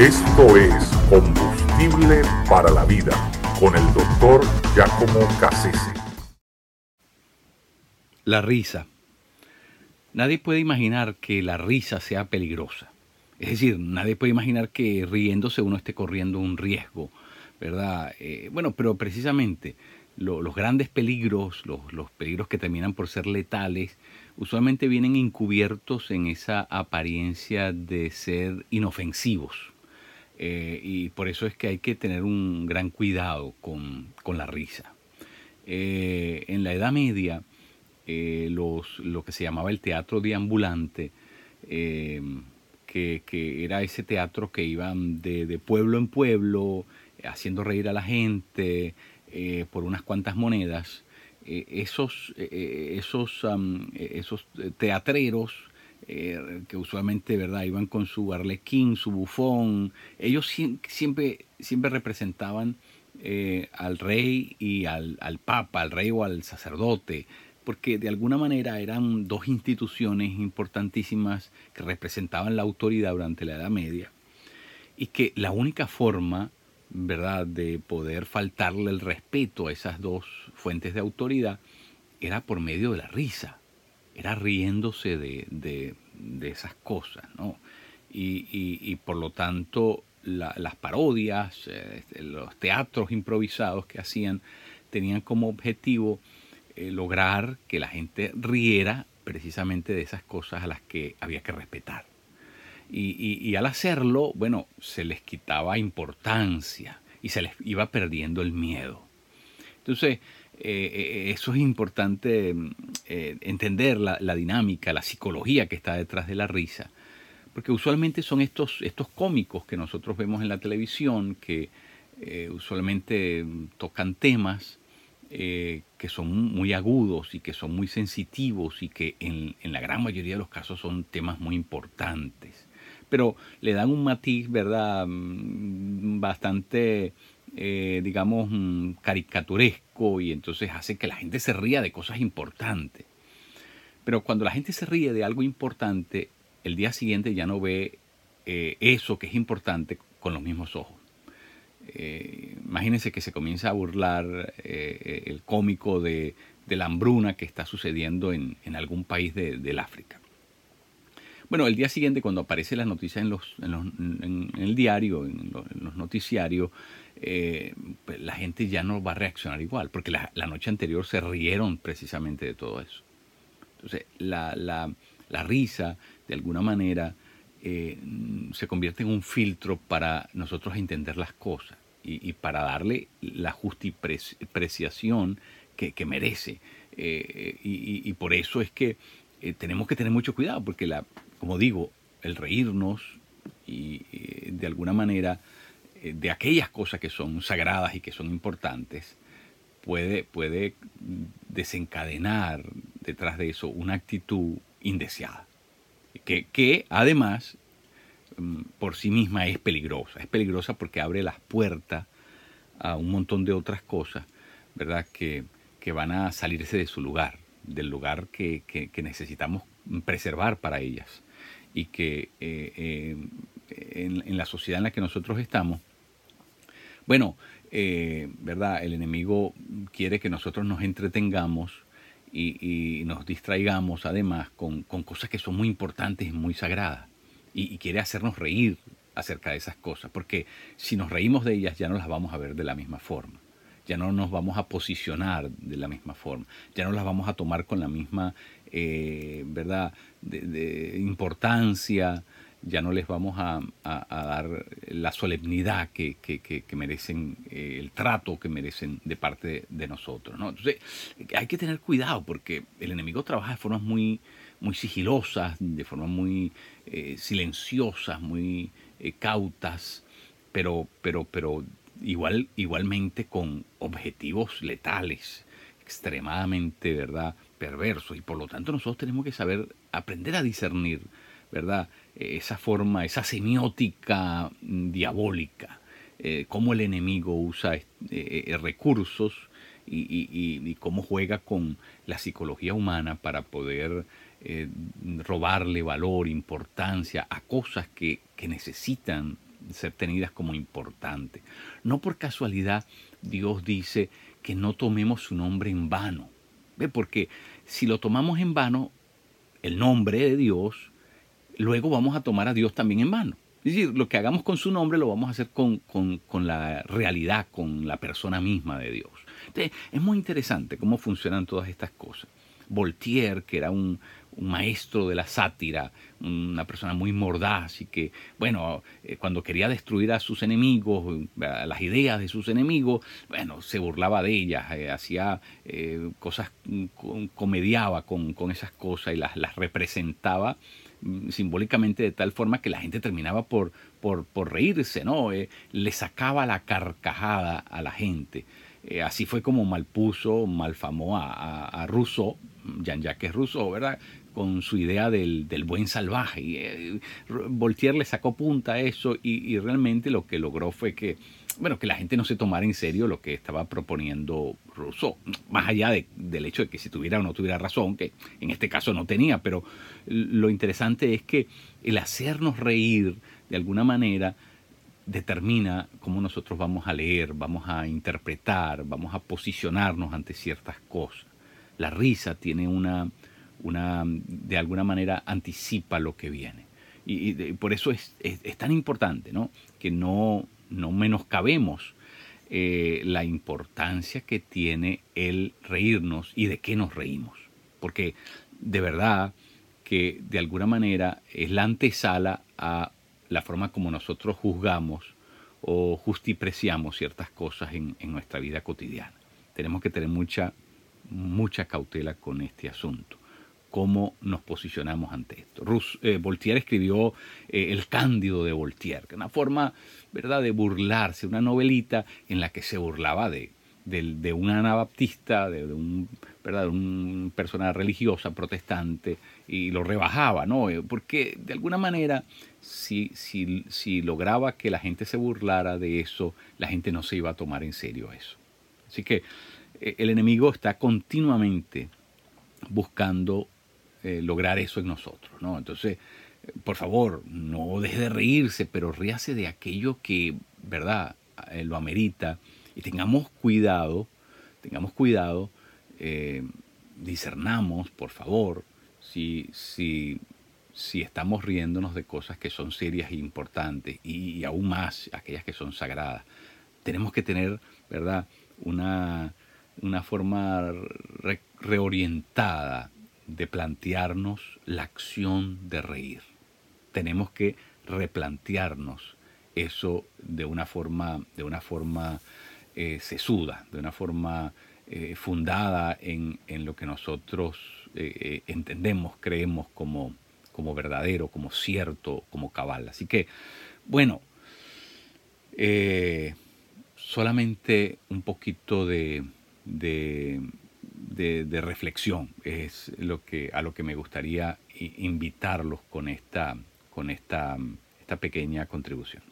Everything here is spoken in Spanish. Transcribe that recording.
Esto es Combustible para la Vida con el doctor Giacomo Cassese. La risa. Nadie puede imaginar que la risa sea peligrosa. Es decir, nadie puede imaginar que riéndose uno esté corriendo un riesgo, ¿verdad? Eh, bueno, pero precisamente los grandes peligros, los, los peligros que terminan por ser letales, usualmente vienen encubiertos en esa apariencia de ser inofensivos. Eh, y por eso es que hay que tener un gran cuidado con, la risa. Eh, en la Edad Media, eh, los, lo que se llamaba el teatro deambulante, que, era ese teatro que iban de, pueblo en pueblo, haciendo reír a la gente por unas cuantas monedas, esos, esos, esos teatreros eh, que usualmente verdad iban con su arlequín, su bufón, ellos siempre, siempre representaban eh, al rey y al, papa, al rey o al sacerdote, porque de alguna manera eran dos instituciones importantísimas que representaban la autoridad durante la Edad Media y que la única forma, ¿verdad?, de poder faltarle el respeto a esas dos fuentes de autoridad era por medio de la risa era riéndose de, de, esas cosas, ¿no? Y, y, por lo tanto las parodias, eh, los teatros improvisados que hacían, tenían como objetivo eh, lograr que la gente riera precisamente de esas cosas a las que había que respetar. Y, y, al hacerlo, bueno, se les quitaba importancia y se les iba perdiendo el miedo. Entonces, eh, eso es importante eh, entender la, dinámica, la psicología que está detrás de la risa. Porque usualmente son estos, estos cómicos que nosotros vemos en la televisión, que usualmente tocan temas que son muy agudos y que son muy sensitivos y que en, en, la gran mayoría de los casos son temas muy importantes. Pero le dan un matiz, ¿verdad? Mm, bastante eh, digamos, mm, caricaturesco y entonces hace que la gente se ría de cosas importantes. Pero cuando la gente se ríe de algo importante, el día siguiente ya no ve eh, eso que es importante con los mismos ojos. Eh, imagínense que se comienza a burlar el cómico de, la hambruna que está sucediendo en, algún país del África. Bueno, el día siguiente, cuando aparece la noticia en, los, en, el diario, en los, noticiarios, eh, pues la gente ya no va a reaccionar igual, porque la, noche anterior se rieron precisamente de todo eso. Entonces, la, risa, de alguna manera, eh, se convierte en un filtro para nosotros entender las cosas y, para darle la justipreciación que, que merece. Eh, y, por eso es que tenemos que tener mucho cuidado, porque la, como digo, el reírnos y eh, de alguna manera eh, de aquellas cosas que son sagradas y que son importantes, puede, puede desencadenar detrás de eso una actitud indeseada, que, que además mm, por sí misma es peligrosa. Es peligrosa porque abre las puertas a un montón de otras cosas, ¿verdad? Que, que van a salirse de su lugar, del lugar que, que necesitamos preservar para ellas y que eh, eh, en, la sociedad en la que nosotros estamos, bueno, eh, ¿verdad? El enemigo quiere que nosotros nos entretengamos y, nos distraigamos además con, cosas que son muy importantes y muy sagradas. Y, quiere hacernos reír acerca de esas cosas, porque si nos reímos de ellas ya no las vamos a ver de la misma forma. Ya no nos vamos a posicionar de la misma forma, ya no las vamos a tomar con la misma eh, ¿verdad? De, importancia, ya no les vamos a, dar la solemnidad que, merecen, eh, el trato que merecen de parte de, nosotros. ¿no? Entonces, hay que tener cuidado porque el enemigo trabaja de formas muy, muy sigilosas, de formas muy eh, silenciosas, muy cautas, pero, pero, pero igual, igualmente con objetivos letales, extremadamente, ¿verdad? perverso y por lo tanto nosotros tenemos que saber aprender a discernir, ¿verdad? Esa forma, esa semiótica mm, diabólica, eh, cómo el enemigo usa eh, eh, recursos y, cómo juega con la psicología humana para poder robarle valor, importancia a cosas que, necesitan ser tenidas como importantes. No por casualidad Dios dice que no tomemos su nombre en vano. ¿Ve? Porque si lo tomamos en vano, el nombre de Dios, luego vamos a tomar a Dios también en vano. Es decir, lo que hagamos con su nombre lo vamos a hacer con, con la realidad, con la persona misma de Dios. Entonces, es muy interesante cómo funcionan todas estas cosas. Voltaire, que era un, maestro de la sátira, una persona muy mordaz y que, bueno, eh, cuando quería destruir a sus enemigos, a las ideas de sus enemigos, bueno, se burlaba de ellas, eh, hacía eh, cosas, comediaba con, esas cosas y las, las representaba mm, simbólicamente de tal forma que la gente terminaba por, por, por reírse, ¿no? le sacaba la carcajada a la gente. Eh, así fue como malpuso, malfamó a, a, Rousseau, Jean-Jacques Rousseau, ¿verdad? Con su idea del, buen salvaje. Y, eh, Voltaire le sacó punta a eso y, realmente lo que logró fue que, bueno, que la gente no se tomara en serio lo que estaba proponiendo Rousseau. Más allá del hecho de que si tuviera o no tuviera razón, que en este caso no tenía, pero lo interesante es que el hacernos reír de alguna manera determina cómo nosotros vamos a leer, vamos a interpretar, vamos a posicionarnos ante ciertas cosas. La risa tiene una, una de alguna manera anticipa lo que viene. Y, por eso es, tan importante ¿no? que no, no menoscabemos eh, la importancia que tiene el reírnos y de qué nos reímos. Porque de verdad que de alguna manera es la antesala a la forma como nosotros juzgamos o justipreciamos ciertas cosas en, nuestra vida cotidiana. Tenemos que tener mucha, mucha cautela con este asunto. ¿Cómo nos posicionamos ante esto? Eh, Voltaire escribió eh, El Cándido de Voltaire, una forma ¿verdad? de burlarse, una novelita en la que se burlaba de, de, un anabaptista, de, un, ¿verdad? de persona religiosa, protestante, y lo rebajaba, ¿no? Eh, porque de alguna manera, si, si, si lograba que la gente se burlara de eso, la gente no se iba a tomar en serio eso. Así que el enemigo está continuamente buscando eh, lograr eso en nosotros, ¿no? Entonces, por favor, no deje de reírse, pero ríase de aquello que, ¿verdad?, lo amerita y tengamos cuidado, tengamos cuidado, eh, discernamos, por favor, si, si, si estamos riéndonos de cosas que son serias e importantes y, aún más aquellas que son sagradas. Tenemos que tener, ¿verdad?, una, una forma reorientada de plantearnos la acción de reír. Tenemos que replantearnos eso de una forma, de una forma eh, sesuda, de una forma eh, fundada en, lo que nosotros eh, entendemos, creemos como, como verdadero, como cierto, como cabal. Así que, bueno, solamente un poquito de, de, reflexión es lo que, a lo que me gustaría invitarlos con esta, con esta, esta pequeña contribución.